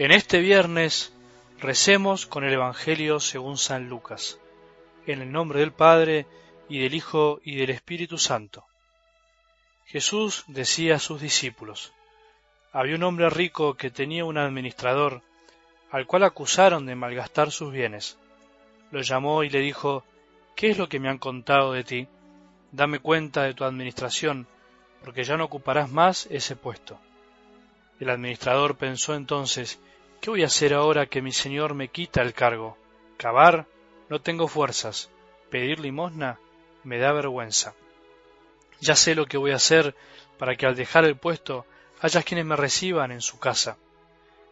En este viernes recemos con el Evangelio según San Lucas, en el nombre del Padre, y del Hijo, y del Espíritu Santo. Jesús decía a sus discípulos, había un hombre rico que tenía un administrador, al cual acusaron de malgastar sus bienes. Lo llamó y le dijo, ¿qué es lo que me han contado de ti? Dame cuenta de tu administración, porque ya no ocuparás más ese puesto. El administrador pensó entonces, ¿qué voy a hacer ahora que mi señor me quita el cargo? ¿Cavar? No tengo fuerzas. ¿Pedir limosna? Me da vergüenza. Ya sé lo que voy a hacer para que al dejar el puesto haya quienes me reciban en su casa.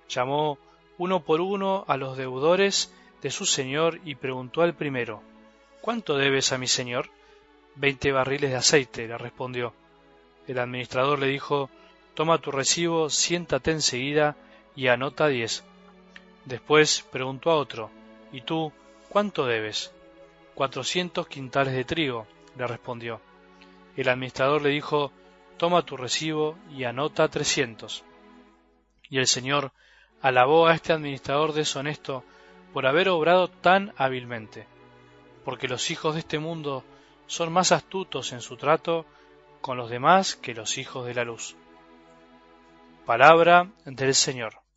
Llamó uno por uno a los deudores de su señor y preguntó al primero, ¿Cuánto debes a mi señor? Veinte barriles de aceite, le respondió. El administrador le dijo, Toma tu recibo, siéntate enseguida y anota diez. Después preguntó a otro, ¿Y tú cuánto debes? Cuatrocientos quintales de trigo, le respondió. El administrador le dijo, Toma tu recibo y anota trescientos. Y el señor alabó a este administrador deshonesto por haber obrado tan hábilmente, porque los hijos de este mundo son más astutos en su trato con los demás que los hijos de la luz. Palabra del Señor.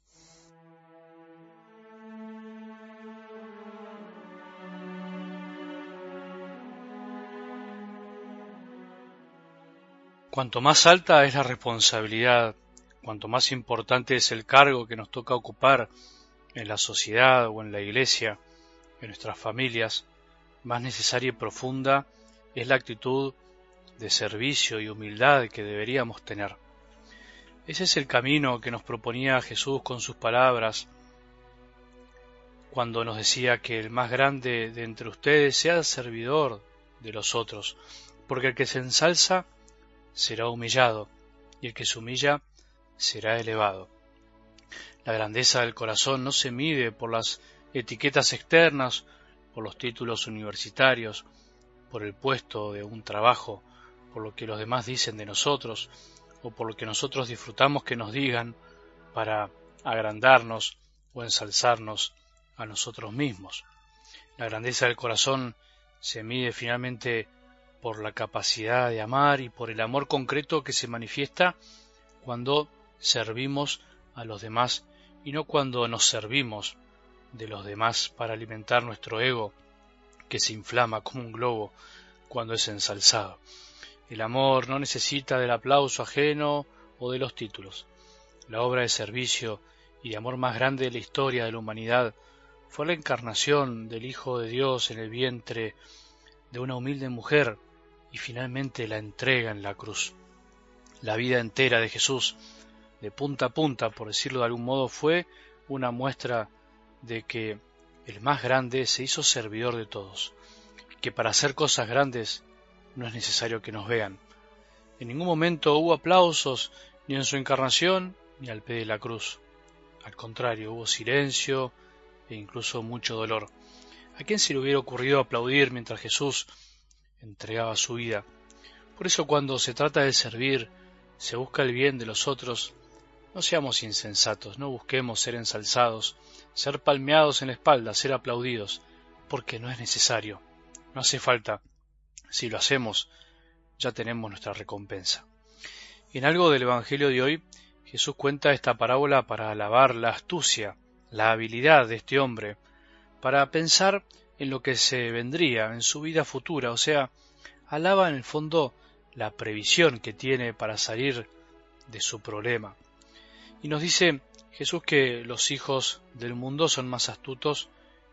Cuanto más alta es la responsabilidad, cuanto más importante es el cargo que nos toca ocupar en la sociedad o en la iglesia, en nuestras familias, más necesaria y profunda es la actitud de servicio y humildad que deberíamos tener. Ese es el camino que nos proponía Jesús con sus palabras cuando nos decía que el más grande de entre ustedes sea el servidor de los otros, porque el que se ensalza será humillado, y el que se humilla será elevado. La grandeza del corazón no se mide por las etiquetas externas, por los títulos universitarios, por el puesto de un trabajo, por lo que los demás dicen de nosotros, o por lo que nosotros disfrutamos que nos digan para agrandarnos o ensalzarnos a nosotros mismos. La grandeza del corazón se mide finalmente por la capacidad de amar y por el amor concreto que se manifiesta cuando servimos a los demás y no cuando nos servimos de los demás para alimentar nuestro ego que se inflama como un globo cuando es ensalzado. El amor no necesita del aplauso ajeno o de los títulos. La obra de servicio y de amor más grande de la historia de la humanidad fue la encarnación del Hijo de Dios en el vientre de una humilde mujer y finalmente la entrega en la cruz. La vida entera de Jesús, de punta a punta, por decirlo de algún modo, fue una muestra de que el más grande se hizo servidor de todos, que para hacer cosas grandes no es necesario que nos vean. En ningún momento hubo aplausos, ni en su encarnación, ni al pie de la cruz. Al contrario, hubo silencio e incluso mucho dolor. ¿A quién se le hubiera ocurrido aplaudir mientras Jesús entregaba su vida? Por eso cuando se trata de servir, se busca el bien de los otros, no seamos insensatos, no busquemos ser ensalzados, ser palmeados en la espalda, ser aplaudidos, porque no es necesario, no hace falta. Si lo hacemos, ya tenemos nuestra recompensa. En algo del Evangelio de hoy, Jesús cuenta esta parábola para alabar la astucia, la habilidad de este hombre, para pensar en lo que se vendría en su vida futura, o sea, alaba en el fondo la previsión que tiene para salir de su problema. Y nos dice Jesús que los hijos del mundo son más astutos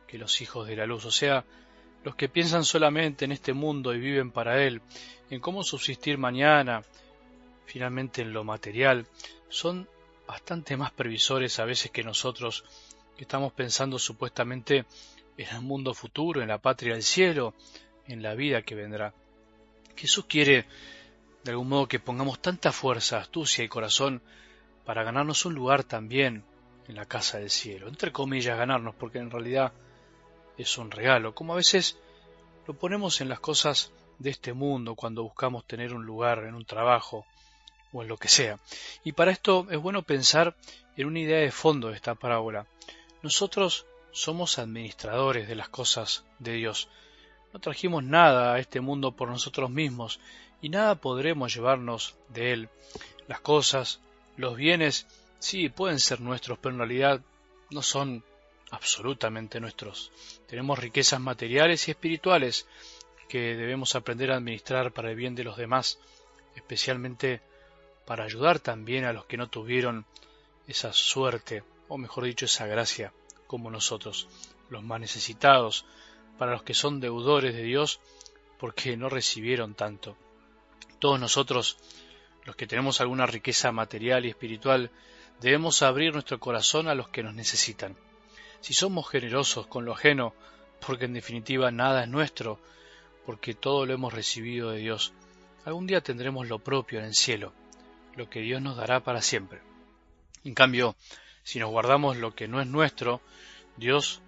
que los hijos de la luz, o sea, los que piensan solamente en este mundo y viven para él, en cómo subsistir mañana, finalmente en lo material, son bastante más previsores a veces que nosotros que estamos pensando supuestamente en el mundo futuro, en la patria del cielo, en la vida que vendrá. Jesús quiere de algún modo que pongamos tanta fuerza, astucia y corazón para ganarnos un lugar también en la casa del cielo. Entre comillas, ganarnos, porque en realidad es un regalo, como a veces lo ponemos en las cosas de este mundo cuando buscamos tener un lugar en un trabajo, o en lo que sea. Y para esto es bueno pensar en una idea de fondo de esta parábola. Nosotros somos administradores de las cosas de Dios. No trajimos nada a este mundo por nosotros mismos y nada podremos llevarnos de él. Las cosas, los bienes, sí, pueden ser nuestros, pero en realidad no son absolutamente nuestros. Tenemos riquezas materiales y espirituales que debemos aprender a administrar para el bien de los demás, especialmente para ayudar también a los que no tuvieron esa suerte, o mejor dicho, esa gracia, como nosotros, los más necesitados, para los que son deudores de Dios porque no recibieron tanto. Todos nosotros, los que tenemos alguna riqueza material y espiritual, debemos abrir nuestro corazón a los que nos necesitan. Si somos generosos con lo ajeno, porque en definitiva nada es nuestro, porque todo lo hemos recibido de Dios, algún día tendremos lo propio en el cielo, lo que Dios nos dará para siempre. En cambio, si nos guardamos lo que no es nuestro, Dios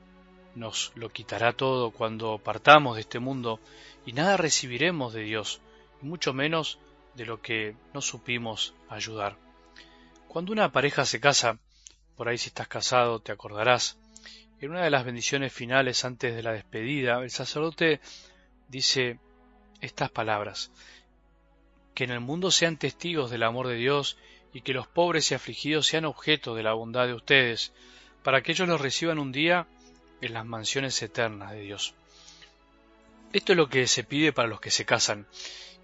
nos lo quitará todo cuando partamos de este mundo y nada recibiremos de Dios, mucho menos de lo que no supimos ayudar. Cuando una pareja se casa, por ahí si estás casado te acordarás, en una de las bendiciones finales antes de la despedida, el sacerdote dice estas palabras, que en el mundo sean testigos del amor de Dios y que los pobres y afligidos sean objeto de la bondad de ustedes, para que ellos los reciban un día en las mansiones eternas de Dios. Esto es lo que se pide para los que se casan,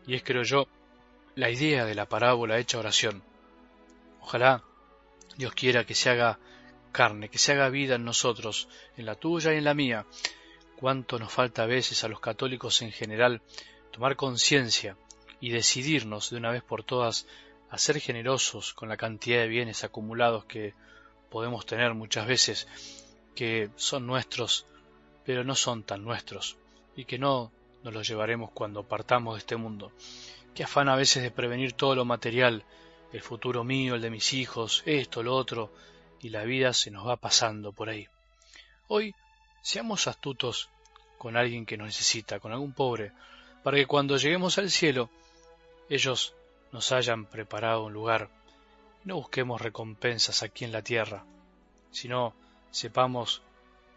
y es, creo yo, la idea de la parábola hecha oración. Ojalá Dios quiera que se haga carne, que se haga vida en nosotros, en la tuya y en la mía. Cuánto nos falta a veces a los católicos en general tomar conciencia y decidirnos de una vez por todas a ser generosos con la cantidad de bienes acumulados que podemos tener muchas veces, que son nuestros, pero no son tan nuestros, y que no nos los llevaremos cuando partamos de este mundo. Qué afán a veces de prevenir todo lo material, el futuro mío, el de mis hijos, esto, lo otro, y la vida se nos va pasando por ahí. Hoy seamos astutos con alguien que nos necesita, con algún pobre, para que cuando lleguemos al cielo ellos nos hayan preparado un lugar. No busquemos recompensas aquí en la tierra, sino sepamos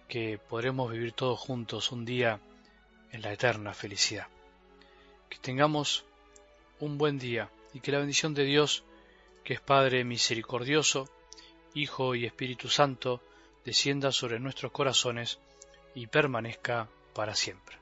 que podremos vivir todos juntos un día en la eterna felicidad. Que tengamos un buen día y que la bendición de Dios, que es Padre misericordioso, Hijo y Espíritu Santo, descienda sobre nuestros corazones y permanezca para siempre.